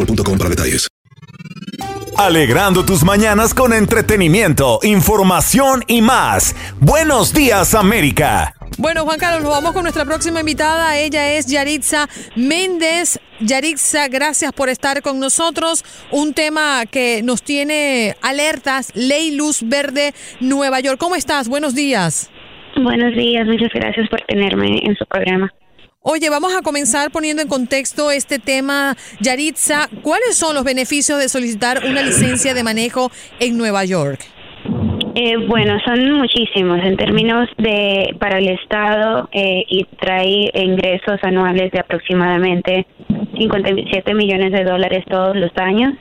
boostmobile.com para detalles. Alegrando tus mañanas con entretenimiento, información y más. Buenos días, América. Bueno, Juan Carlos, nos vamos con nuestra próxima invitada. Ella es Yaritza Méndez. Yaritza, gracias por estar con nosotros. Un tema que nos tiene alertas, Ley Luz Verde, Nueva York. ¿Cómo estás? Buenos días. Buenos días, muchas gracias por tenerme en su programa. Oye, vamos a comenzar poniendo en contexto este tema. Yaritza, ¿cuáles son los beneficios de solicitar una licencia de manejo en Nueva York? Eh, bueno, son muchísimos en términos de para el Estado eh, y trae ingresos anuales de aproximadamente 57 millones de dólares todos los años.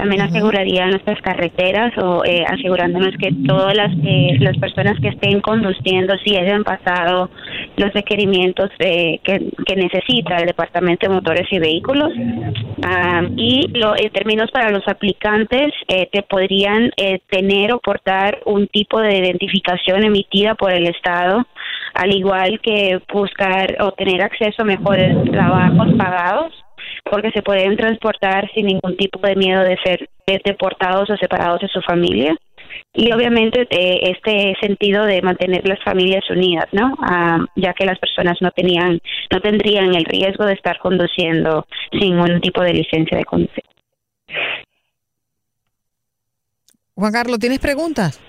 También aseguraría nuestras carreteras o eh, asegurándonos que todas las, eh, las personas que estén conduciendo si hayan pasado los requerimientos eh, que, que necesita el Departamento de Motores y Vehículos. Ah, y lo, en términos para los aplicantes, eh, te podrían eh, tener o portar un tipo de identificación emitida por el Estado, al igual que buscar o tener acceso a mejores trabajos pagados porque se pueden transportar sin ningún tipo de miedo de ser deportados o separados de su familia y obviamente eh, este sentido de mantener las familias unidas, ¿no? Ah, ya que las personas no tenían, no tendrían el riesgo de estar conduciendo sin ningún tipo de licencia de conducir. Juan Carlos, ¿tienes preguntas?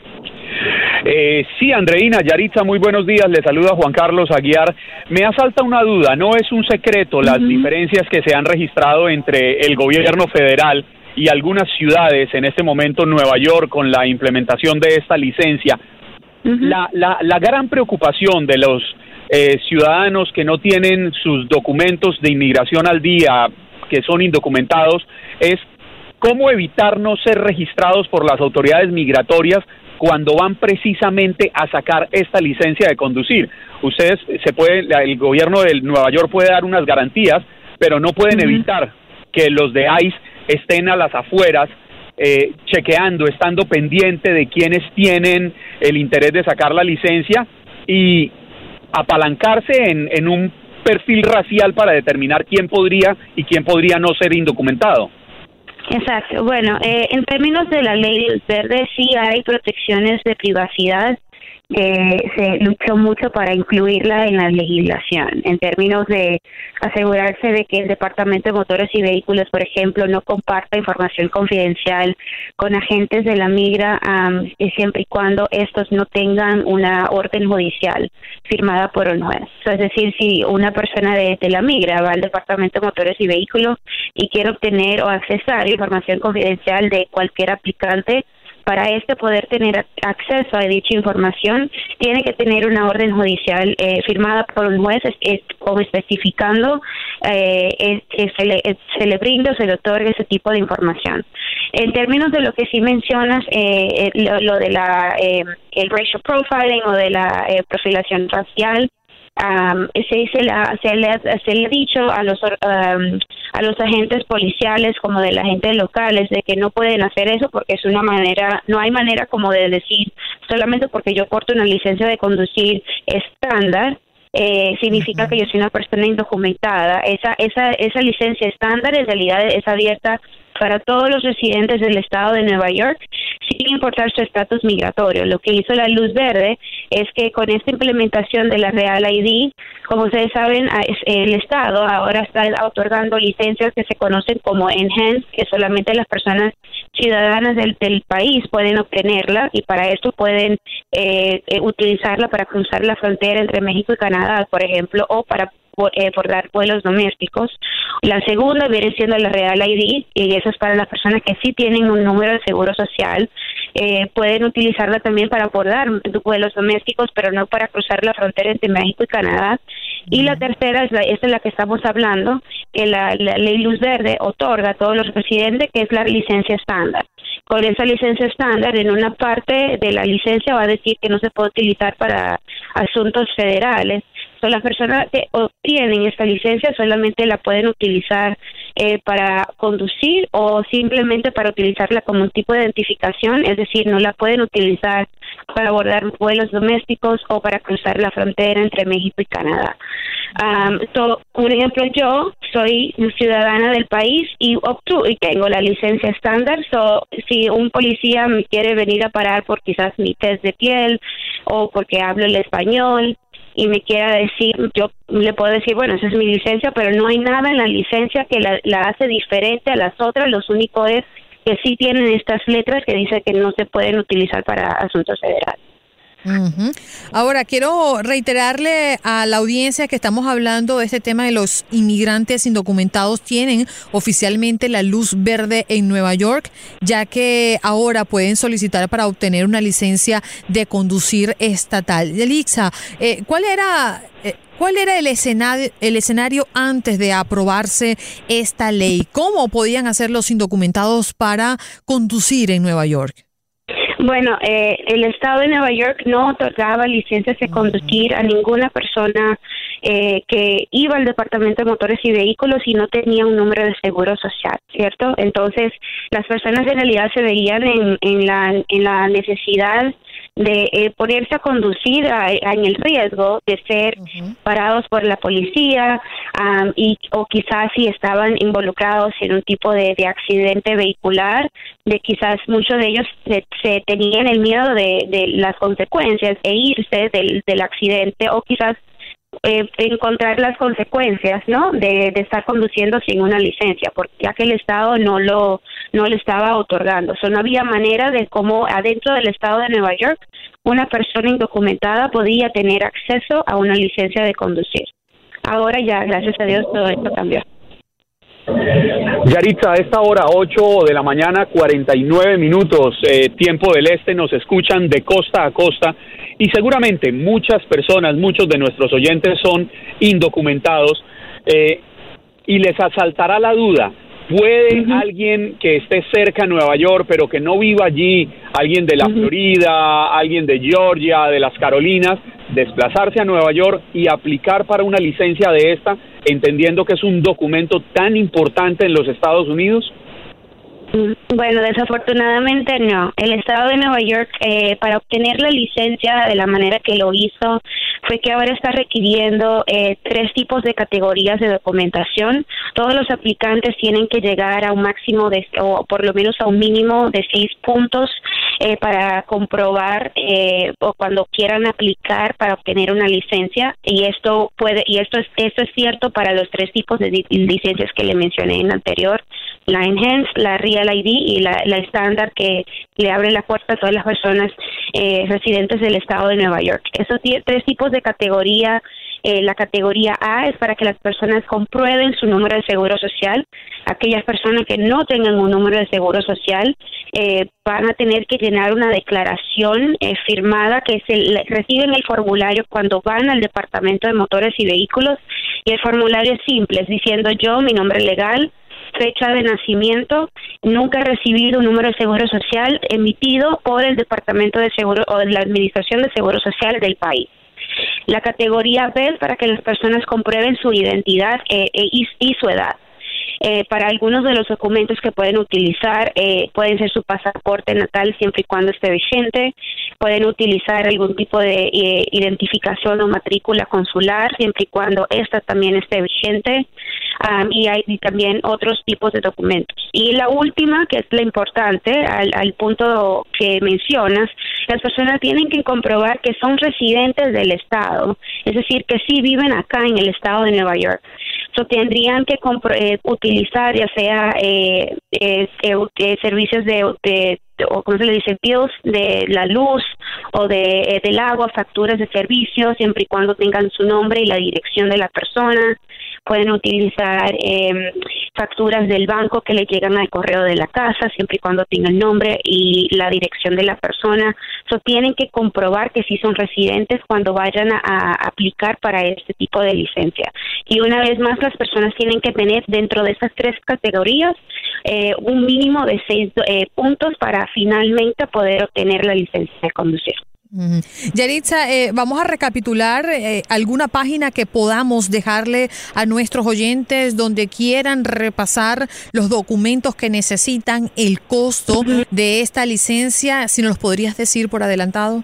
Eh, sí, Andreina, Yaritza, muy buenos días. Le saluda Juan Carlos Aguiar. Me asalta una duda, no es un secreto las diferencias que se han registrado entre el gobierno federal y algunas ciudades, en este momento Nueva York, con la implementación de esta licencia. la, la, la gran preocupación de los eh, ciudadanos que no tienen sus documentos de inmigración al día, que son indocumentados, es cómo evitar no ser registrados por las autoridades migratorias cuando van precisamente a sacar esta licencia de conducir. Ustedes se puede, el gobierno de Nueva York puede dar unas garantías, pero no pueden evitar que los de ICE estén a las afueras eh, chequeando, estando pendiente de quienes tienen el interés de sacar la licencia y apalancarse en, en un perfil racial para determinar quién podría y quién podría no ser indocumentado. Exacto. Bueno, eh, en términos de la ley del verde sí hay protecciones de privacidad que se luchó mucho para incluirla en la legislación, en términos de asegurarse de que el Departamento de Motores y Vehículos, por ejemplo, no comparta información confidencial con agentes de la migra siempre y cuando estos no tengan una orden judicial firmada por un juez. es decir, si una persona de, de la migra va al Departamento de Motores y Vehículos y quiere obtener o accesar información confidencial de cualquier aplicante, para este poder tener acceso a dicha información, tiene que tener una orden judicial eh, firmada por un juez o especificando eh, que se le, se le brinda o se le otorga ese tipo de información. En términos de lo que sí mencionas, eh, lo, de la el racial profiling o de la profilación racial, se, se, la, se, le, se le ha dicho a los a los agentes policiales como de la gente locales de que no pueden hacer eso porque es una manera no hay manera como de decir solamente porque yo corto una licencia de conducir estándar eh, significa que yo soy una persona indocumentada. Esa esa esa licencia estándar en realidad es abierta para todos los residentes del estado de Nueva York sin importar su estatus migratorio. Lo que hizo la luz verde es que con esta implementación de la Real ID, como ustedes saben, el Estado ahora está otorgando licencias que se conocen como enhanced, que solamente las personas ciudadanas del, país pueden obtenerla y para esto pueden eh, eh, utilizarla para cruzar la frontera entre México y Canadá, por ejemplo, o para eh, por, dar vuelos domésticos. La segunda viene siendo la Real ID y eso es para las personas que sí tienen un número de seguro social. Eh, pueden utilizarla también para abordar vuelos domésticos, pero no para cruzar la frontera entre México y Canadá. Y la tercera es la, esta es la que estamos hablando, que la, ley Luz Verde otorga a todos los residentes, que es la licencia estándar con esa licencia estándar, en una parte de la licencia va a decir que no se puede utilizar para asuntos federales, las personas que obtienen esta licencia solamente la pueden utilizar eh, para conducir o simplemente para utilizarla como un tipo de identificación, es decir, no la pueden utilizar para abordar vuelos domésticos o para cruzar la frontera entre México y Canadá. Um, un ejemplo, yo soy ciudadana del país y y tengo la licencia estándar. So, si un policía me quiere venir a parar por quizás mi test de piel o porque hablo el español, y me quiera decir, yo le puedo decir, bueno, esa es mi licencia, pero no hay nada en la licencia que la, la hace diferente a las otras, lo único es que sí tienen estas letras que dice que no se pueden utilizar para asuntos federales. Ahora, quiero reiterarle a la audiencia que estamos hablando de este tema de los inmigrantes indocumentados. Tienen oficialmente la luz verde en Nueva York, ya que ahora pueden solicitar para obtener una licencia de conducir estatal. Elixa, eh, ¿cuál era... Eh, ¿Cuál era el escenario, el escenario antes de aprobarse esta ley? ¿Cómo podían hacer los indocumentados para conducir en Nueva York? Bueno, eh, el Estado de Nueva York no otorgaba licencias de conducir a ninguna persona eh, que iba al Departamento de Motores y Vehículos y no tenía un número de seguro social, ¿cierto? Entonces, las personas en realidad se veían en, en, la, en la necesidad de eh, ponerse a conducir en el riesgo de ser parados por la policía y o quizás si estaban involucrados en un tipo de, accidente vehicular de quizás muchos de ellos se, tenían el miedo de, de, las consecuencias e irse del, del accidente o quizás eh, encontrar las consecuencias, ¿no? De, estar conduciendo sin una licencia, porque ya que el Estado no lo no le estaba otorgando, o no había manera de cómo adentro del Estado de Nueva York una persona indocumentada podía tener acceso a una licencia de conducir. Ahora ya, gracias a Dios, todo esto cambió. Yaritza, a esta hora, 8 de la mañana, 49 minutos, eh, tiempo del este, nos escuchan de costa a costa y seguramente muchas personas, muchos de nuestros oyentes son indocumentados eh, y les asaltará la duda. ¿Puede alguien que esté cerca de Nueva York, pero que no viva allí, alguien de la Florida, alguien de Georgia, de las Carolinas, desplazarse a Nueva York y aplicar para una licencia de esta, entendiendo que es un documento tan importante en los Estados Unidos? Bueno, desafortunadamente no. El Estado de Nueva York, eh, para obtener la licencia de la manera que lo hizo, fue que ahora está requiriendo eh, tres tipos de categorías de documentación. Todos los aplicantes tienen que llegar a un máximo de, o por lo menos a un mínimo de seis puntos eh, para comprobar eh, o cuando quieran aplicar para obtener una licencia y esto puede y esto es esto es cierto para los tres tipos de licencias que le mencioné en anterior la enhanced la real ID y la, la estándar que le abre la puerta a todas las personas eh, residentes del estado de Nueva York esos tres tipos de categoría eh, la categoría A es para que las personas comprueben su número de seguro social. Aquellas personas que no tengan un número de seguro social eh, van a tener que llenar una declaración eh, firmada que se reciben el formulario cuando van al Departamento de Motores y Vehículos y el formulario es simple, es diciendo yo, mi nombre legal, fecha de nacimiento, nunca he recibido un número de seguro social emitido por el Departamento de Seguro o la Administración de Seguro Social del país. La categoría B es para que las personas comprueben su identidad eh, eh, y, su edad. Eh, para algunos de los documentos que pueden utilizar pueden ser su pasaporte natal siempre y cuando esté vigente, pueden utilizar algún tipo de identificación o matrícula consular siempre y cuando esta también esté vigente, y hay también otros tipos de documentos. Y la última, que es la importante, al, al punto que mencionas, las personas tienen que comprobar que son residentes del Estado, es decir, que sí viven acá en el Estado de Nueva York. So, tendrían que eh, utilizar ya sea eh, eh, eh servicios de, o como se le dice, bills de la luz o de, del agua, facturas de servicios, siempre y cuando tengan su nombre y la dirección de la persona pueden utilizar eh, facturas del banco que le llegan al correo de la casa, siempre y cuando tenga el nombre y la dirección de la persona. So, tienen que comprobar que sí son residentes cuando vayan a, aplicar para este tipo de licencia. Y una vez más, las personas tienen que tener dentro de esas tres categorías eh, un mínimo de seis eh, puntos para finalmente poder obtener la licencia de conducir. Yaritza, eh, vamos a recapitular eh, alguna página que podamos dejarle a nuestros oyentes donde quieran repasar los documentos que necesitan, el costo de esta licencia, si nos los podrías decir por adelantado.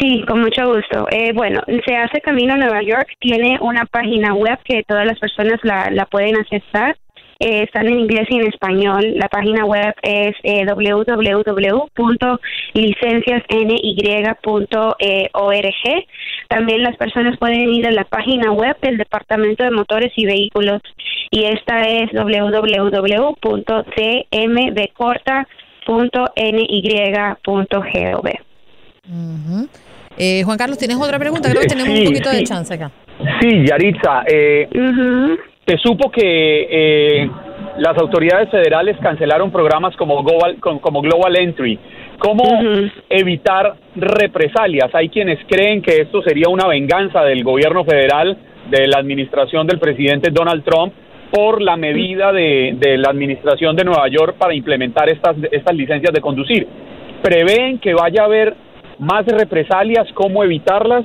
Sí, con mucho gusto. Eh, bueno, se hace Camino a Nueva York, tiene una página web que todas las personas la, la pueden accesar eh, están en inglés y en español. La página web es eh, www.licenciasny.org. También las personas pueden ir a la página web del Departamento de Motores y Vehículos y esta es www.cmdcorta.ny.gov. eh, Juan Carlos, ¿tienes otra pregunta? Creo que tenemos un poquito de chance acá. Sí, Yaritza. Eh, se supo que eh, las autoridades federales cancelaron programas como Global, como Global Entry. ¿Cómo evitar represalias? Hay quienes creen que esto sería una venganza del gobierno federal, de la administración del presidente Donald Trump, por la medida de, de la administración de Nueva York para implementar estas, estas licencias de conducir. ¿Prevén que vaya a haber más represalias? ¿Cómo evitarlas?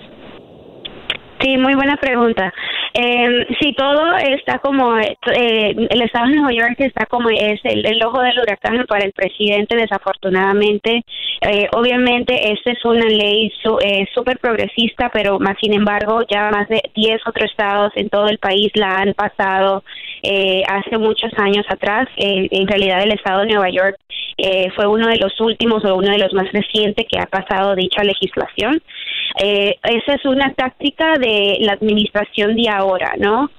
Sí, muy buena pregunta. Eh, sí, todo está como, eh, el estado de Nueva York está como es el, ojo del huracán para el presidente, desafortunadamente. Eh, obviamente, esta es una ley eh, súper progresista, pero más sin embargo, ya más de 10 otros estados en todo el país la han pasado eh, hace muchos años atrás. en realidad, el estado de Nueva York fue uno de los últimos o uno de los más recientes que ha pasado dicha legislación. Eh, esa es una táctica de la administración de ahora, ¿no?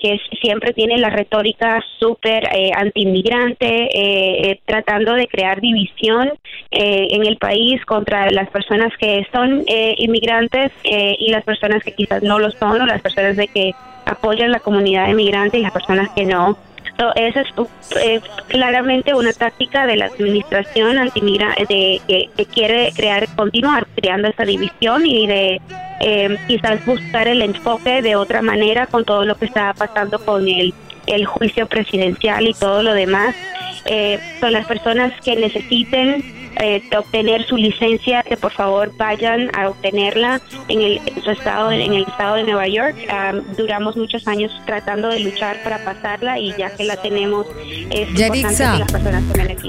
que siempre tiene la retórica súper eh, anti-inmigrante, eh, eh, tratando de crear división en el país contra las personas que son inmigrantes y las personas que quizás no lo son, o las personas de que apoyan la comunidad inmigrante y las personas que no esa es eh, claramente una táctica de la administración antimigra de, que, quiere crear, continuar creando esta división y de eh, quizás buscar el enfoque de otra manera con todo lo que está pasando con el, el juicio presidencial y todo lo demás. Eh, son las personas que necesiten eh, obtener su licencia, que por favor vayan a obtenerla en, el, su estado, en el estado de Nueva York. duramos muchos años tratando de luchar para pasarla y ya que la tenemos, es importante que las personas tomen aquí.